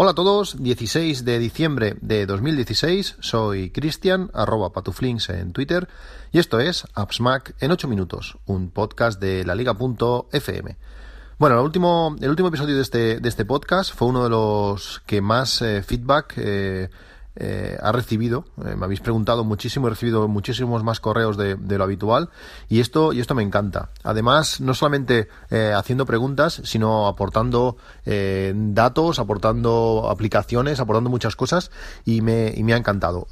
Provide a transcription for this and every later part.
Hola a todos, 16 de diciembre de 2016, soy Cristian, arroba patuflinks en Twitter, y esto es AppsMac en 8 minutos, un podcast de la liga.fm. Bueno, el último, el último episodio de este, de este podcast fue uno de los que más eh, feedback eh, eh, ha recibido, eh, me habéis preguntado muchísimo, he recibido muchísimos más correos de, lo habitual y esto, y esto me encanta. Además, no solamente eh, haciendo preguntas, sino aportando datos, aportando aplicaciones, aportando muchas cosas y me, y me ha encantado.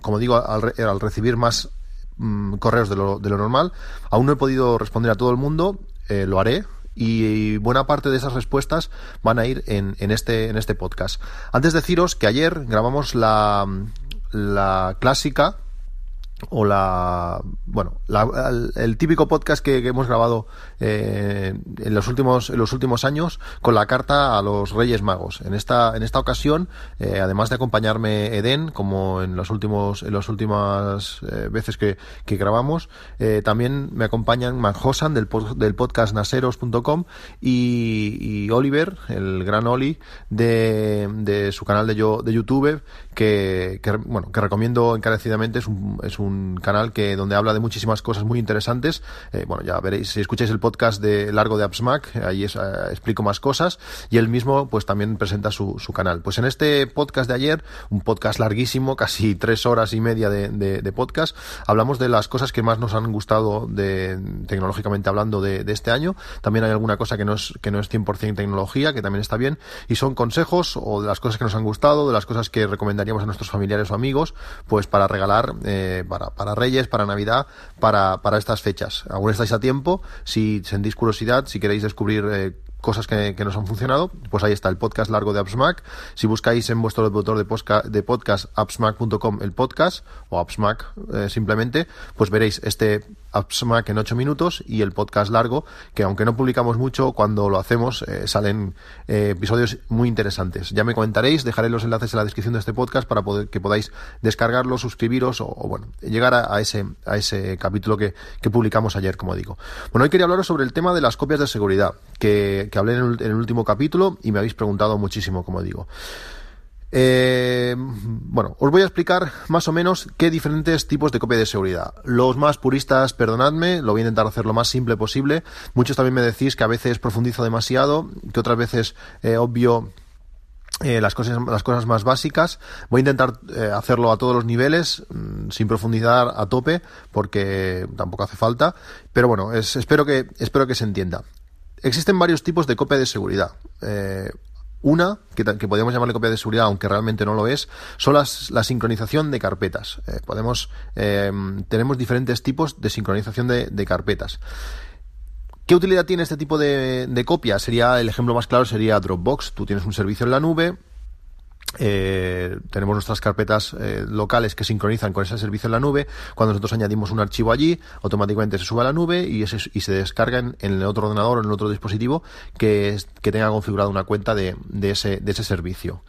como digo, al, al recibir más mm, correos de lo, de lo normal, aún no he podido responder a todo el mundo, lo haré, y buena parte de esas respuestas van a ir en, en, este, en este podcast. Antes deciros que ayer grabamos la, la clásica o la bueno el, típico podcast que, hemos grabado eh, en los últimos en los últimos años con la carta a los Reyes Magos. En esta en esta ocasión eh, además de acompañarme Eden como en los últimos en las últimas eh, veces que, que grabamos también me acompañan Manjosan del, del podcast naseros.com y, y, Oliver el gran Oli de, de su canal de, yo, de YouTube que, que bueno que recomiendo encarecidamente. Es un, es un un canal que donde habla de muchísimas cosas muy interesantes. Eh, bueno, ya veréis, si escucháis el podcast de largo de AppsMac, ahí es, eh, explico más cosas y él mismo pues también presenta su, su, canal. Pues en este podcast de ayer, un podcast larguísimo, casi tres horas y media de, de, podcast, hablamos de las cosas que más nos han gustado de, tecnológicamente hablando de, de, este año. También hay alguna cosa que no es, que no es 100% tecnología, que también está bien, y son consejos o de las cosas que nos han gustado, de las cosas que recomendaríamos a nuestros familiares o amigos, pues para regalar, eh, para para, Reyes, para Navidad, para, para estas fechas. Aún estáis a tiempo, si sentís curiosidad, si queréis descubrir eh, cosas que, que, nos han funcionado, pues ahí está el podcast largo de AppsMac. Si buscáis en vuestro reproductor de, podcast, appsmac.com el podcast o AppsMac eh, simplemente, pues veréis este AppsMac en 8 minutos y el podcast largo, que aunque no publicamos mucho, cuando lo hacemos eh, salen eh, episodios muy interesantes. Ya me comentaréis, dejaré los enlaces en la descripción de este podcast para poder, que podáis descargarlo, suscribiros o, bueno, llegar a, ese, a ese capítulo que, que publicamos ayer, como digo. Bueno, hoy quería hablaros sobre el tema de las copias de seguridad, que que hablé en el, último capítulo y me habéis preguntado muchísimo, como digo. Eh, bueno, os voy a explicar más o menos qué diferentes tipos de copia de seguridad. Los más puristas, perdonadme, lo voy a intentar hacer lo más simple posible. Muchos también me decís que a veces profundizo demasiado, que otras veces eh, obvio eh, las, cosas, las cosas más básicas. Voy a intentar hacerlo a todos los niveles, mm, sin profundizar a tope, porque tampoco hace falta. Pero bueno, es, espero, que, espero que se entienda. Existen varios tipos de copia de seguridad. Eh, una, que, podemos llamarle copia de seguridad, aunque realmente no lo es, son las, la sincronización de carpetas. Eh, podemos, eh, tenemos diferentes tipos de sincronización de, carpetas. ¿Qué utilidad tiene este tipo de, de, copia? Sería, el ejemplo más claro sería Dropbox. Tú tienes un servicio en la nube, eh, tenemos nuestras carpetas eh, locales que sincronizan con ese servicio en la nube. Cuando nosotros añadimos un archivo allí, automáticamente se sube a la nube y, y se descarga en, el otro ordenador o en el otro dispositivo que, que tenga configurada una cuenta de, de, ese, de ese servicio.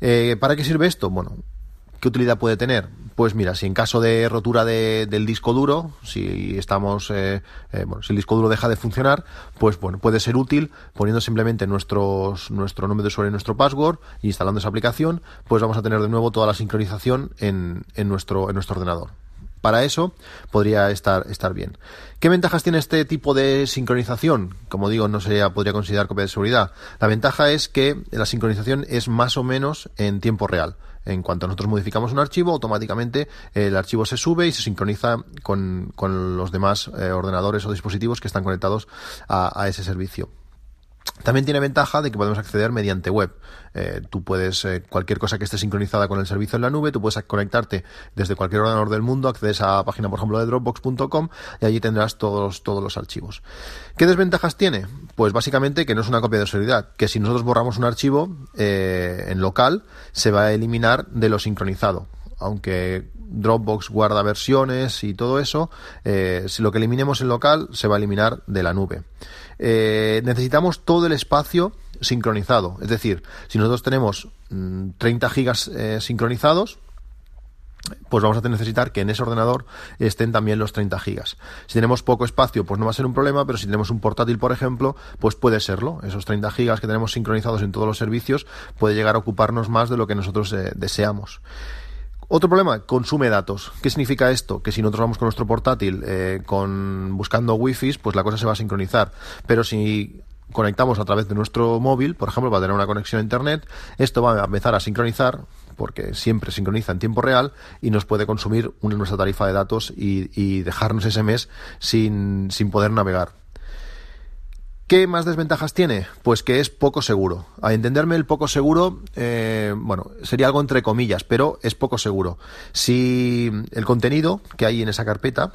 Eh, ¿Para qué sirve esto? Bueno, ¿Qué utilidad puede tener? Pues mira, si en caso de rotura del disco duro, si estamos, eh, eh, bueno, si el disco duro deja de funcionar, pues bueno, puede ser útil poniendo simplemente nuestros, nuestro nombre de usuario y nuestro password y instalando esa aplicación, pues vamos a tener de nuevo toda la sincronización en, en nuestro, en nuestro ordenador. Para eso podría estar, estar bien. ¿Qué ventajas tiene este tipo de sincronización? Como digo, no se podría considerar copia de seguridad. La ventaja es que la sincronización es más o menos en tiempo real. En cuanto nosotros modificamos un archivo, automáticamente el archivo se sube y se sincroniza con, los demás eh, ordenadores o dispositivos que están conectados a ese servicio. También tiene ventaja de que podemos acceder mediante web. Eh, tú puedes, eh, cualquier cosa que esté sincronizada con el servicio en la nube, tú puedes conectarte desde cualquier ordenador del mundo, accedes a la página, por ejemplo, de dropbox.com y allí tendrás todos, todos los archivos. ¿Qué desventajas tiene? Pues básicamente que no es una copia de seguridad, que si nosotros borramos un archivo eh, en local, se va a eliminar de lo sincronizado. Aunque Dropbox guarda versiones y todo eso, si lo que eliminemos en local se va a eliminar de la nube. Eh, necesitamos todo el espacio sincronizado. Es decir, si nosotros tenemos 30 mm, gigas eh, sincronizados, pues vamos a necesitar que en ese ordenador estén también los 30 gigas. Si tenemos poco espacio, pues no va a ser un problema, pero si tenemos un portátil, por ejemplo, pues puede serlo. Esos 30 gigas que tenemos sincronizados en todos los servicios puede llegar a ocuparnos más de lo que nosotros eh, deseamos. Otro problema, consume datos. ¿Qué significa esto? Que si nosotros vamos con nuestro portátil eh, con, buscando wifi, pues la cosa se va a sincronizar. Pero si conectamos a través de nuestro móvil, por ejemplo, para tener una conexión a Internet, esto va a empezar a sincronizar porque siempre sincroniza en tiempo real y nos puede consumir una, nuestra tarifa de datos y, dejarnos ese mes sin, poder navegar. ¿Qué más desventajas tiene? Pues que es poco seguro. A entenderme el poco seguro, eh, bueno, sería algo entre comillas, pero es poco seguro. Si el contenido que hay en esa carpeta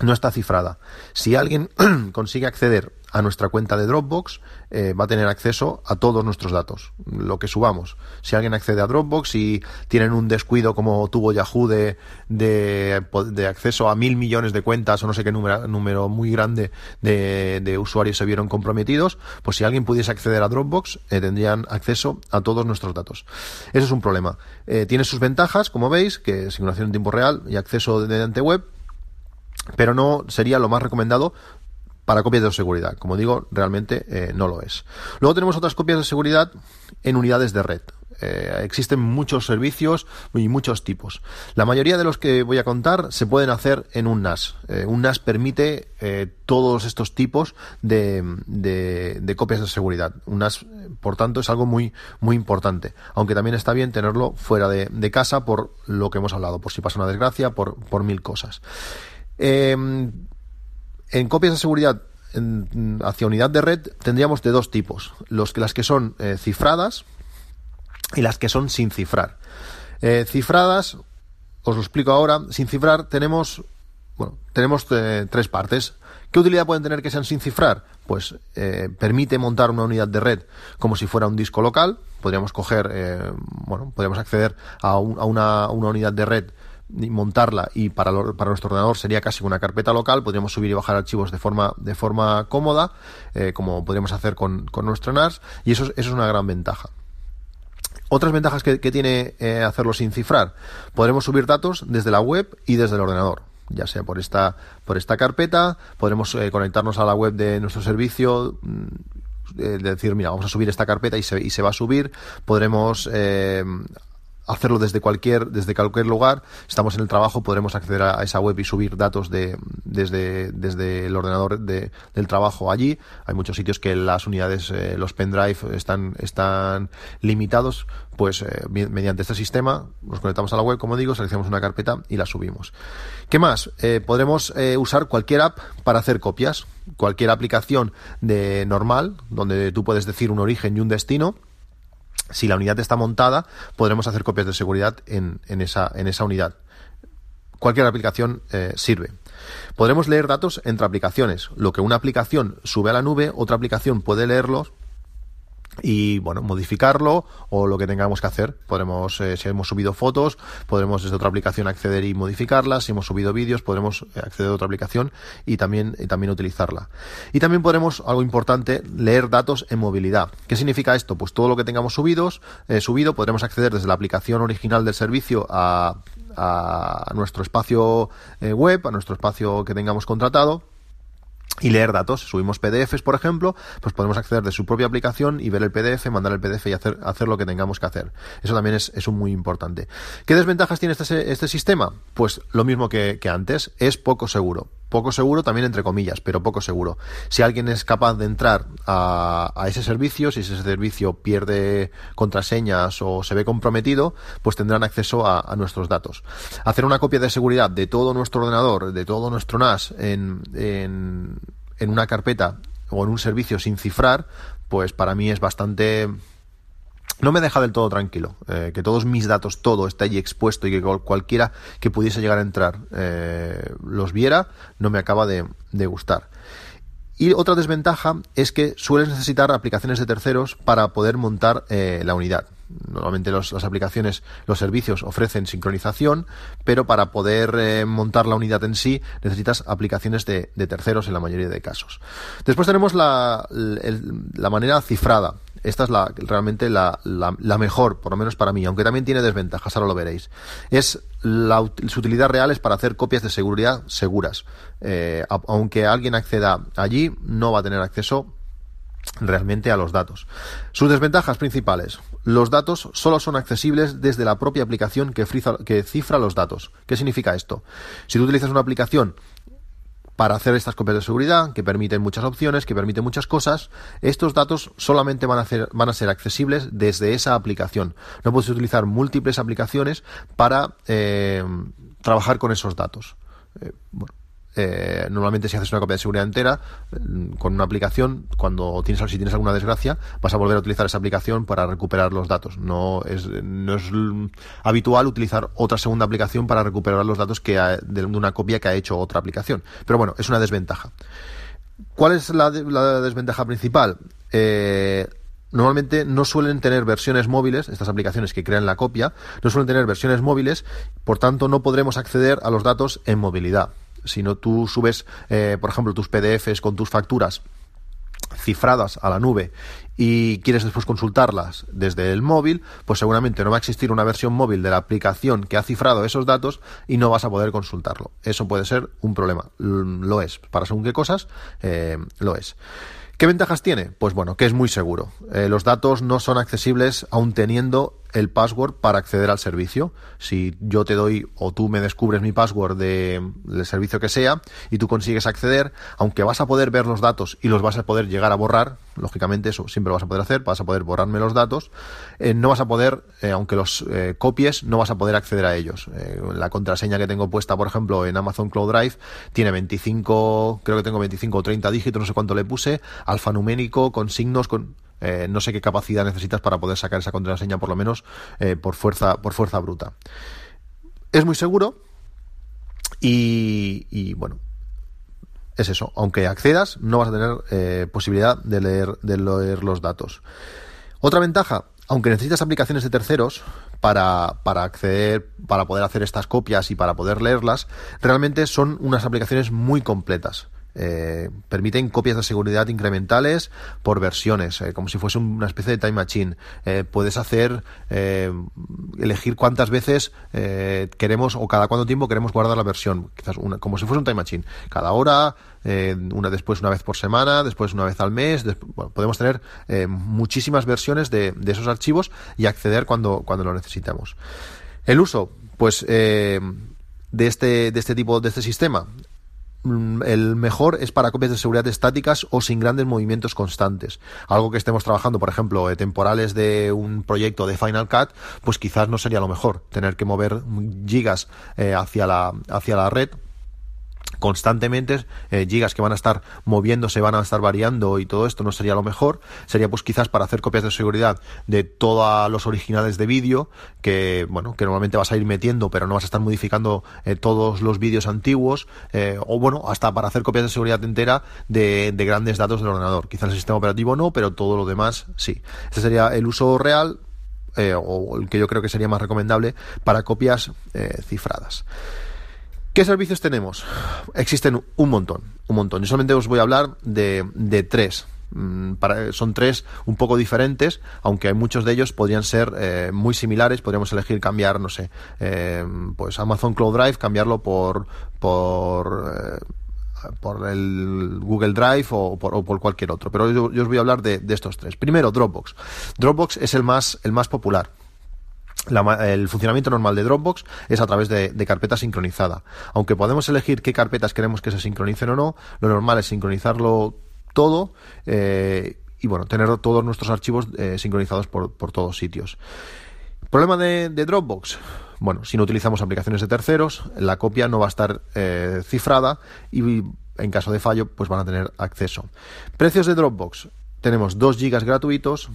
no está cifrada, si alguien consigue acceder a nuestra cuenta de Dropbox, eh, va a tener acceso a todos nuestros datos, lo que subamos. Si alguien accede a Dropbox y tienen un descuido como tuvo Yahoo de, de, acceso a mil millones de cuentas o no sé qué número, número muy grande de, usuarios se vieron comprometidos, pues si alguien pudiese acceder a Dropbox, eh, tendrían acceso a todos nuestros datos. Eso es un problema. Eh, tiene sus ventajas, como veis, que simulación en tiempo real y acceso mediante web, pero no sería lo más recomendado para copias de seguridad. Como digo, realmente eh, no lo es. Luego tenemos otras copias de seguridad en unidades de red. Eh, existen muchos servicios y muchos tipos. La mayoría de los que voy a contar se pueden hacer en un NAS. Eh, un NAS permite todos estos tipos de, copias de seguridad. Un NAS, por tanto, es algo muy, muy importante. Aunque también está bien tenerlo fuera de, casa por lo que hemos hablado, por si pasa una desgracia, por, por mil cosas. En copias de seguridad hacia unidad de red tendríamos de dos tipos, los las que son eh, cifradas y las que son sin cifrar. Eh, cifradas, os lo explico ahora, sin cifrar tenemos, bueno, tenemos eh, tres partes. ¿Qué utilidad pueden tener que sean sin cifrar? Pues permite montar una unidad de red como si fuera un disco local. Podríamos coger, bueno, podríamos acceder a, a una, una unidad de red y montarla y para, para nuestro ordenador sería casi una carpeta local, podríamos subir y bajar archivos de forma, de forma cómoda, eh, como podríamos hacer con, con nuestro NAS, y eso, eso es una gran ventaja. Otras ventajas que, tiene eh, hacerlo sin cifrar, podremos subir datos desde la web y desde el ordenador ya sea por esta por esta carpeta podremos eh, conectarnos a la web de nuestro servicio mm, decir mira vamos a subir esta carpeta y se, y se va a subir podremos hacerlo desde cualquier, desde cualquier lugar. Estamos en el trabajo, podremos acceder a esa web y subir datos de, desde, desde el ordenador de, del trabajo allí. Hay muchos sitios que las unidades, eh, los pendrive están, están limitados, pues eh, mediante este sistema nos conectamos a la web, como digo, seleccionamos una carpeta y la subimos. ¿Qué más? Eh, podremos usar cualquier app para hacer copias, cualquier aplicación de normal, donde tú puedes decir un origen y un destino si la unidad está montada, podremos hacer copias de seguridad en, esa, en esa unidad. Cualquier aplicación eh, sirve. Podremos leer datos entre aplicaciones. Lo que una aplicación sube a la nube, otra aplicación puede leerlos y bueno, modificarlo o lo que tengamos que hacer. Podremos, eh, si hemos subido fotos, podremos desde otra aplicación acceder y modificarlas. Si hemos subido vídeos, podremos eh, acceder a otra aplicación y también, y también utilizarla. Y también podremos, algo importante, leer datos en movilidad. ¿Qué significa esto? Pues todo lo que tengamos subidos, eh, subido, podremos acceder desde la aplicación original del servicio a, a nuestro espacio web, a nuestro espacio que tengamos contratado y leer datos. Subimos PDFs, por ejemplo, pues podemos acceder de su propia aplicación y ver el PDF, mandar el PDF y hacer, hacer lo que tengamos que hacer. Eso también es, es muy importante. ¿Qué desventajas tiene este, este sistema? Pues lo mismo que, que antes, es poco seguro. Poco seguro también entre comillas, pero poco seguro. Si alguien es capaz de entrar a, ese servicio, si ese servicio pierde contraseñas o se ve comprometido, pues tendrán acceso a, a nuestros datos. Hacer una copia de seguridad de todo nuestro ordenador, de todo nuestro NAS en, en, en una carpeta o en un servicio sin cifrar, pues para mí es bastante no me deja del todo tranquilo. Eh, que todos mis datos, todo esté allí expuesto y que cualquiera que pudiese llegar a entrar eh, los viera, no me acaba de, gustar. Y otra desventaja es que sueles necesitar aplicaciones de terceros para poder montar eh, la unidad. Normalmente las aplicaciones, los servicios ofrecen sincronización, pero para poder montar la unidad en sí necesitas aplicaciones de, terceros en la mayoría de casos. Después tenemos la, la manera cifrada. Esta es la, realmente la, la, mejor, por lo menos para mí, aunque también tiene desventajas, ahora lo veréis. Es la, su utilidad real es para hacer copias de seguridad seguras. Eh, aunque alguien acceda allí, no va a tener acceso realmente a los datos. Sus desventajas principales. Los datos solo son accesibles desde la propia aplicación que, que cifra los datos. ¿Qué significa esto? Si tú utilizas una aplicación para hacer estas copias de seguridad, que permiten muchas opciones, que permiten muchas cosas, estos datos solamente van a, van a ser accesibles desde esa aplicación. No puedes utilizar múltiples aplicaciones para eh, trabajar con esos datos. Eh, bueno, eh, normalmente si haces una copia de seguridad entera mm, con una aplicación, cuando tienes si tienes alguna desgracia, vas a volver a utilizar esa aplicación para recuperar los datos. No es, no es habitual utilizar otra segunda aplicación para recuperar los datos que de una copia que ha hecho otra aplicación. Pero bueno, es una desventaja. ¿Cuál es la, desventaja principal? Eh, normalmente no suelen tener versiones móviles, estas aplicaciones que crean la copia, no suelen tener versiones móviles, por tanto no podremos acceder a los datos en movilidad. Si no tú subes, eh, por ejemplo, tus PDFs con tus facturas cifradas a la nube y quieres después consultarlas desde el móvil, pues seguramente no va a existir una versión móvil de la aplicación que ha cifrado esos datos y no vas a poder consultarlo. Eso puede ser un problema. Lo es. Para según qué cosas, eh, lo es. ¿Qué ventajas tiene? Pues bueno, que es muy seguro. Eh, los datos no son accesibles aún teniendo el password para acceder al servicio. Si yo te doy o tú me descubres mi password de, del servicio que sea y tú consigues acceder, aunque vas a poder ver los datos y los vas a poder llegar a borrar, lógicamente eso siempre lo vas a poder hacer, vas a poder borrarme los datos, eh, no vas a poder, eh, aunque los eh, copies, no vas a poder acceder a ellos. la contraseña que tengo puesta, por ejemplo, en Amazon Cloud Drive tiene 25, creo que tengo 25 o 30 dígitos, no sé cuánto le puse, alfanumérico, con signos, con eh, no sé qué capacidad necesitas para poder sacar esa contraseña, por lo menos eh, por, fuerza, por fuerza bruta. Es muy seguro y, bueno, es eso. Aunque accedas, no vas a tener eh, posibilidad de leer, de leer los datos. Otra ventaja, aunque necesitas aplicaciones de terceros para, para, acceder, para poder hacer estas copias y para poder leerlas, realmente son unas aplicaciones muy completas. Eh, permiten copias de seguridad incrementales por versiones, eh, como si fuese una especie de time machine. Eh, puedes hacer, elegir cuántas veces queremos o cada cuánto tiempo queremos guardar la versión, quizás una, como si fuese un time machine. Cada hora, una después una vez por semana, después una vez al mes. podemos tener muchísimas versiones de, de, esos archivos y acceder cuando, cuando lo necesitamos. El uso, pues, de este, de este tipo, de este sistema, el mejor es para copias de seguridad estáticas o sin grandes movimientos constantes. Algo que estemos trabajando, por ejemplo, temporales de un proyecto de Final Cut, pues quizás no sería lo mejor tener que mover gigas eh, hacia, la, hacia la red constantemente eh, gigas que van a estar moviéndose, van a estar variando y todo esto no sería lo mejor. Sería pues quizás para hacer copias de seguridad de todos los originales de vídeo que, bueno, que normalmente vas a ir metiendo pero no vas a estar modificando eh, todos los vídeos antiguos eh, o bueno, hasta para hacer copias de seguridad entera de, de grandes datos del ordenador. Quizás el sistema operativo no, pero todo lo demás sí. Este sería el uso real o el que yo creo que sería más recomendable para copias cifradas. ¿Qué servicios tenemos? Existen un montón, un montón. Yo solamente os voy a hablar de, tres. Mm, son tres un poco diferentes, aunque hay muchos de ellos podrían ser eh, muy similares. Podríamos elegir cambiar, no sé, eh, pues Amazon Cloud Drive, cambiarlo por por eh, por el Google Drive o por, cualquier otro. Pero yo, os voy a hablar de, de, estos tres. Primero, Dropbox. Dropbox es el más el más popular el funcionamiento normal de Dropbox es a través de, carpeta sincronizada. Aunque podemos elegir qué carpetas queremos que se sincronicen o no, lo normal es sincronizarlo todo eh, y bueno, tener todos nuestros archivos eh, sincronizados por, todos sitios. Problema de, Dropbox. Bueno, si no utilizamos aplicaciones de terceros, la copia no va a estar eh, cifrada y en caso de fallo, pues van a tener acceso. Precios de Dropbox. Tenemos 2 GB gratuitos,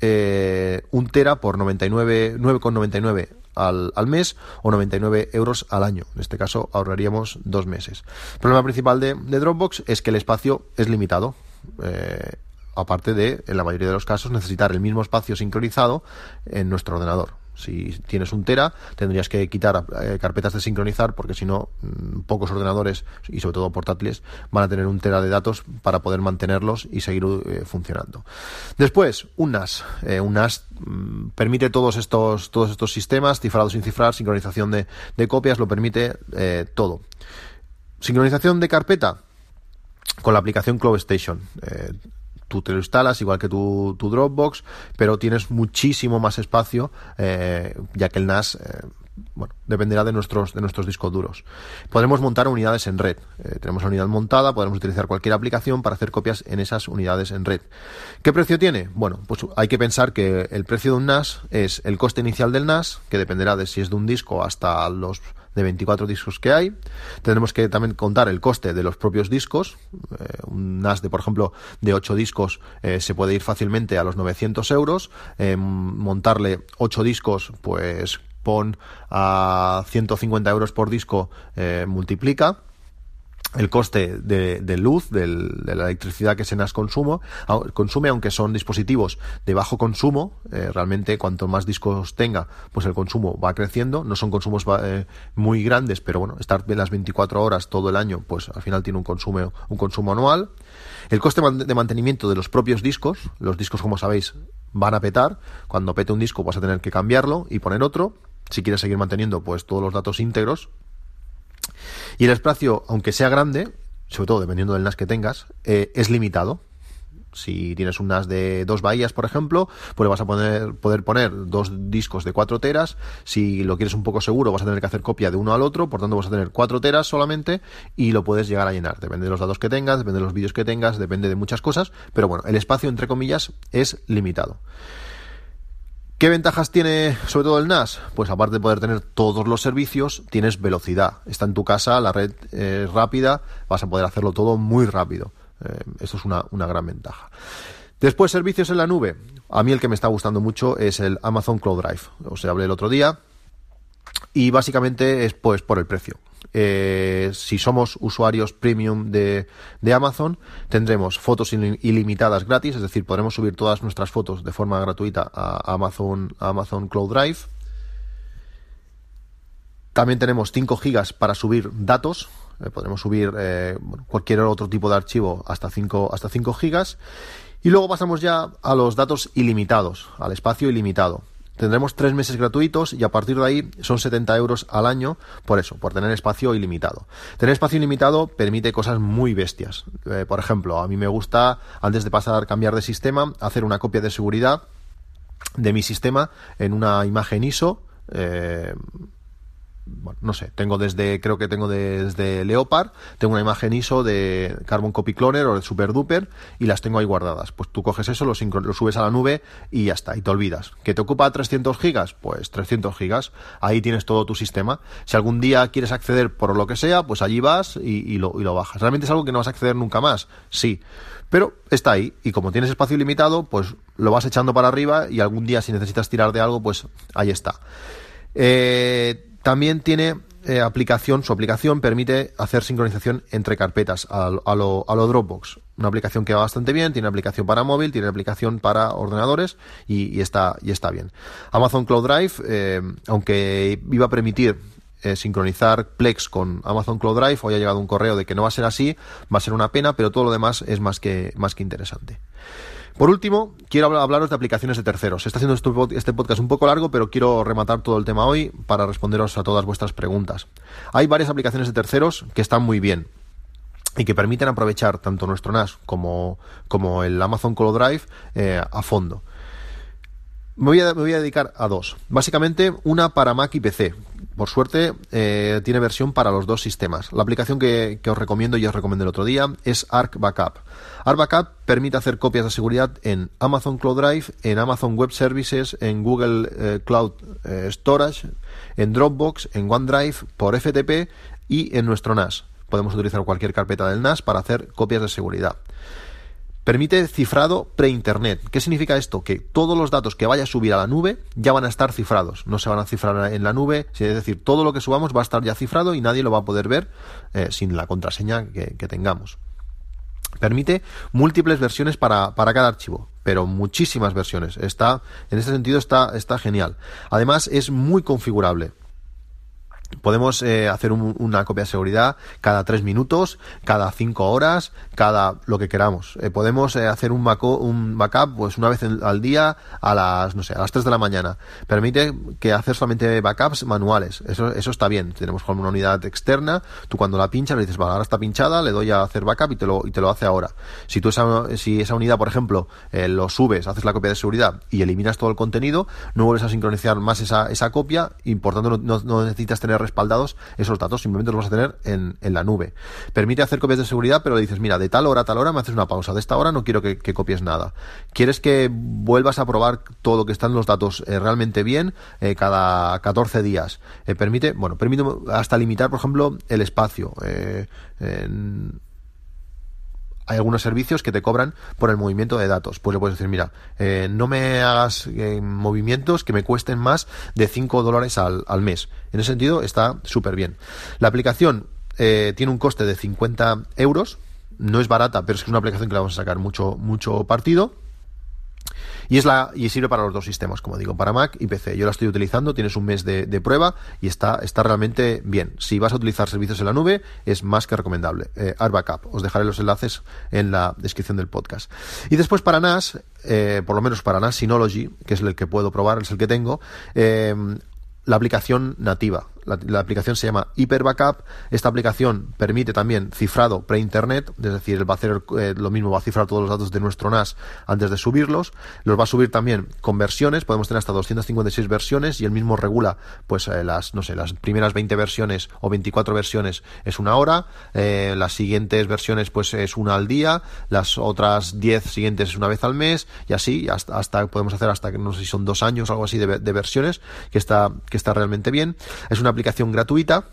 eh, un tera por 99, 9,99 al, al mes o 99 euros al año. En este caso ahorraríamos dos meses. El problema principal de, Dropbox es que el espacio es limitado. Eh, aparte de, en la mayoría de los casos, necesitar el mismo espacio sincronizado en nuestro ordenador. Si tienes un tera, tendrías que quitar eh, carpetas de sincronizar porque si no, mm, pocos ordenadores y sobre todo portátiles van a tener un tera de datos para poder mantenerlos y seguir eh, funcionando. Después, un NAS. Eh, un NAS mm, permite todos estos, todos estos sistemas, cifrado sin cifrar, sincronización de, de copias, lo permite todo. Sincronización de carpeta con la aplicación Cloud Station tú te lo instalas igual que tu, tu Dropbox, pero tienes muchísimo más espacio, eh, ya que el NAS eh, bueno, dependerá de nuestros, de nuestros discos duros. Podremos montar unidades en red. Eh, tenemos la unidad montada, podemos utilizar cualquier aplicación para hacer copias en esas unidades en red. ¿Qué precio tiene? Bueno, pues hay que pensar que el precio de un NAS es el coste inicial del NAS, que dependerá de si es de un disco hasta los de 24 discos que hay. Tendremos que también contar el coste de los propios discos. Eh, un NAS de, por ejemplo, de 8 discos eh, se puede ir fácilmente a los 900 euros. Eh, montarle 8 discos, pues pon a 150 euros por disco, multiplica el coste de, luz, de la electricidad que se NAS consumo, consume, aunque son dispositivos de bajo consumo, eh, realmente cuanto más discos tenga, pues el consumo va creciendo, no son consumos eh, muy grandes, pero bueno, estar las 24 horas todo el año, pues al final tiene un consumo, un consumo anual. El coste de mantenimiento de los propios discos, los discos como sabéis van a petar, cuando pete un disco vas a tener que cambiarlo y poner otro, si quieres seguir manteniendo pues todos los datos íntegros, y el espacio, aunque sea grande, sobre todo dependiendo del NAS que tengas, eh, es limitado. Si tienes un NAS de dos bahías, por ejemplo, pues vas a poder poner dos discos de 4 teras. Si lo quieres un poco seguro, vas a tener que hacer copia de uno al otro, por tanto vas a tener 4 teras solamente y lo puedes llegar a llenar. Depende de los datos que tengas, depende de los vídeos que tengas, depende de muchas cosas, pero bueno, el espacio, entre comillas, es limitado. ¿Qué ventajas tiene sobre todo el NAS? Pues aparte de poder tener todos los servicios, tienes velocidad. Está en tu casa, la red es rápida, vas a poder hacerlo todo muy rápido. Eh, esto es una, una gran ventaja. Después, servicios en la nube. A mí el que me está gustando mucho es el Amazon Cloud Drive. Os hablé el otro día. Y básicamente es pues por el precio. Eh, si somos usuarios premium de, Amazon, tendremos fotos ilimitadas gratis, es decir, podremos subir todas nuestras fotos de forma gratuita a Amazon, Amazon Cloud Drive. También tenemos 5 gigas para subir datos. Eh, podremos subir eh, cualquier otro tipo de archivo hasta 5 hasta 5 gigas. Y luego pasamos ya a los datos ilimitados, al espacio ilimitado. Tendremos tres meses gratuitos y a partir de ahí son 70 euros al año por eso, por tener espacio ilimitado. Tener espacio ilimitado permite cosas muy bestias. Eh, por ejemplo, a mí me gusta, antes de pasar a cambiar de sistema, hacer una copia de seguridad de mi sistema en una imagen ISO. Eh, bueno, no sé, tengo desde, creo que tengo desde Leopard, tengo una imagen ISO de Carbon Copy Cloner o de Super Duper y las tengo ahí guardadas. Pues tú coges eso, lo, subes a la nube y ya está, y te olvidas. ¿Que te ocupa 300 gigas? Pues 300 gigas, ahí tienes todo tu sistema. Si algún día quieres acceder por lo que sea, pues allí vas y, lo, y lo bajas. ¿Realmente es algo que no vas a acceder nunca más? Sí. Pero está ahí y como tienes espacio ilimitado, pues lo vas echando para arriba y algún día si necesitas tirar de algo, pues ahí está. Eh, también tiene eh, aplicación, su aplicación permite hacer sincronización entre carpetas a, lo, Dropbox. Una aplicación que va bastante bien, tiene aplicación para móvil, tiene aplicación para ordenadores y, está, y está bien. Amazon Cloud Drive, eh, aunque iba a permitir eh, sincronizar Plex con Amazon Cloud Drive, hoy ha llegado un correo de que no va a ser así, va a ser una pena, pero todo lo demás es más que, más que interesante. Por último, quiero hablaros de aplicaciones de terceros. Está haciendo este podcast un poco largo, pero quiero rematar todo el tema hoy para responderos a todas vuestras preguntas. Hay varias aplicaciones de terceros que están muy bien y que permiten aprovechar tanto nuestro NAS como, como el Amazon Cloud Drive eh, a fondo. Me voy, a, me voy, a, dedicar a dos. Básicamente, una para Mac y PC. Por suerte, eh, tiene versión para los dos sistemas. La aplicación que, os recomiendo y os recomendé el otro día es Arc Backup. Arc Backup permite hacer copias de seguridad en Amazon Cloud Drive, en Amazon Web Services, en Google eh, Cloud eh, Storage, en Dropbox, en OneDrive, por FTP y en nuestro NAS. Podemos utilizar cualquier carpeta del NAS para hacer copias de seguridad. Permite cifrado pre-internet. ¿Qué significa esto? Que todos los datos que vaya a subir a la nube ya van a estar cifrados. No se van a cifrar en la nube. Es decir, todo lo que subamos va a estar ya cifrado y nadie lo va a poder ver eh, sin la contraseña que, tengamos. Permite múltiples versiones para, cada archivo. pero muchísimas versiones. Está, en este sentido está, está genial. Además, es muy configurable. Podemos eh, hacer una copia de seguridad cada tres minutos, cada cinco horas, cada lo que queramos. Eh, podemos eh, hacer un, backup pues una vez al día a las no sé a las 3 de la mañana. Permite que hacer solamente backups manuales. Eso, eso está bien. Tenemos como una unidad externa. Tú cuando la pinchas le dices, vale, ahora está pinchada, le doy a hacer backup y te lo, y te lo hace ahora. Si tú esa, si esa unidad, por ejemplo, lo subes, haces la copia de seguridad y eliminas todo el contenido, no vuelves a sincronizar más esa, esa copia y por tanto no, necesitas tener esos datos, simplemente los vas a tener en, en, la nube. Permite hacer copias de seguridad, pero le dices, mira, de tal hora a tal hora me haces una pausa, de esta hora no quiero que, copies nada. ¿Quieres que vuelvas a probar todo que están los datos eh, realmente bien eh, cada 14 días? Eh, permite, bueno, permite hasta limitar, por ejemplo, el espacio. Hay algunos servicios que te cobran por el movimiento de datos. Pues le puedes decir, mira, eh, no me hagas eh, movimientos que me cuesten más de 5 dólares al, mes. En ese sentido está súper bien. La aplicación eh, tiene un coste de 50 euros. No es barata, pero es una aplicación que le vamos a sacar mucho, mucho partido. Y, es la, y sirve para los dos sistemas, como digo, para Mac y PC. Yo la estoy utilizando, tienes un mes de, prueba y está, está realmente bien. Si vas a utilizar servicios en la nube, es más que recomendable. Eh, Backup. Os dejaré los enlaces en la descripción del podcast. Y después para NAS, eh, por lo menos para NAS Synology, que es el que puedo probar, es el que tengo, eh, la aplicación nativa. La, aplicación se llama Hyper Backup. Esta aplicación permite también cifrado pre-internet, es decir, va a hacer eh, lo mismo, va a cifrar todos los datos de nuestro NAS antes de subirlos. Los va a subir también con versiones, podemos tener hasta 256 versiones y el mismo regula, pues eh, las, no sé, las primeras 20 versiones o 24 versiones es una hora, eh, las siguientes versiones pues es una al día, las otras 10 siguientes es una vez al mes y así hasta, hasta podemos hacer hasta que no sé si son dos años o algo así de, de versiones que está que está realmente bien. Es una aplicación gratuita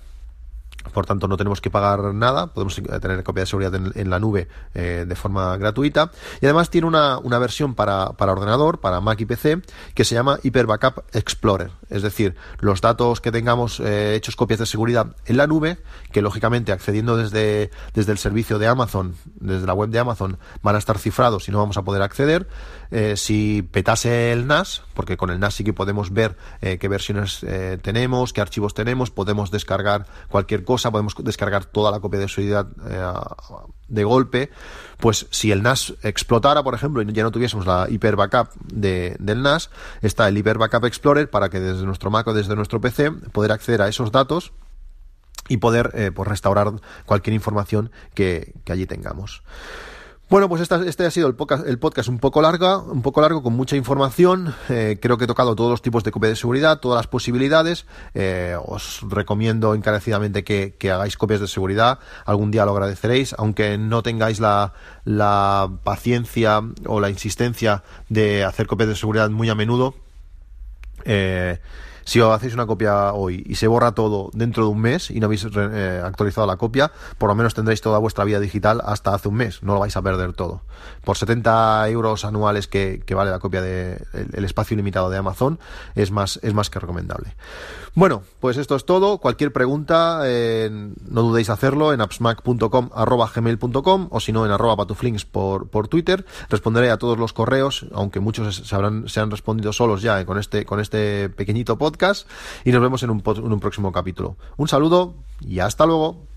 por tanto no tenemos que pagar nada, podemos tener copia de seguridad en, la nube eh, de forma gratuita. Y además tiene una, versión para, ordenador, para Mac y PC, que se llama Hyper Backup Explorer, es decir, los datos que tengamos eh, hechos copias de seguridad en la nube, que lógicamente accediendo desde, desde el servicio de Amazon, desde la web de Amazon, van a estar cifrados y no vamos a poder acceder. Eh, si petase el NAS, porque con el NAS sí que podemos ver qué versiones tenemos, qué archivos tenemos, podemos descargar cualquier cosa, podemos descargar toda la copia de seguridad eh, de golpe, pues si el NAS explotara, por ejemplo, y ya no tuviésemos la Hyper Backup de, del NAS, está el Hyper Backup Explorer para que desde nuestro Mac o desde nuestro PC poder acceder a esos datos y poder eh, pues restaurar cualquier información que, que allí tengamos. Bueno, pues este ha sido el podcast, el podcast un poco larga, un poco largo con mucha información. Eh, creo que he tocado todos los tipos de copia de seguridad, todas las posibilidades. Eh, os recomiendo encarecidamente que, hagáis copias de seguridad. Algún día lo agradeceréis, aunque no tengáis la, la paciencia o la insistencia de hacer copias de seguridad muy a menudo. Eh, si os hacéis una copia hoy y se borra todo dentro de un mes y no habéis eh, actualizado la copia, por lo menos tendréis toda vuestra vida digital hasta hace un mes, no lo vais a perder todo. Por 70 euros anuales que, vale la copia de el, espacio ilimitado de Amazon, es más, es más que recomendable. Bueno, pues esto es todo. Cualquier pregunta, eh, no dudéis hacerlo en appsmac.com gmail.com o si no en arroba patuflinks por, por Twitter. Responderé a todos los correos, aunque muchos se, habrán, se han respondido solos ya eh, con, este, con este pequeñito y nos vemos en un próximo capítulo. Un saludo y hasta luego.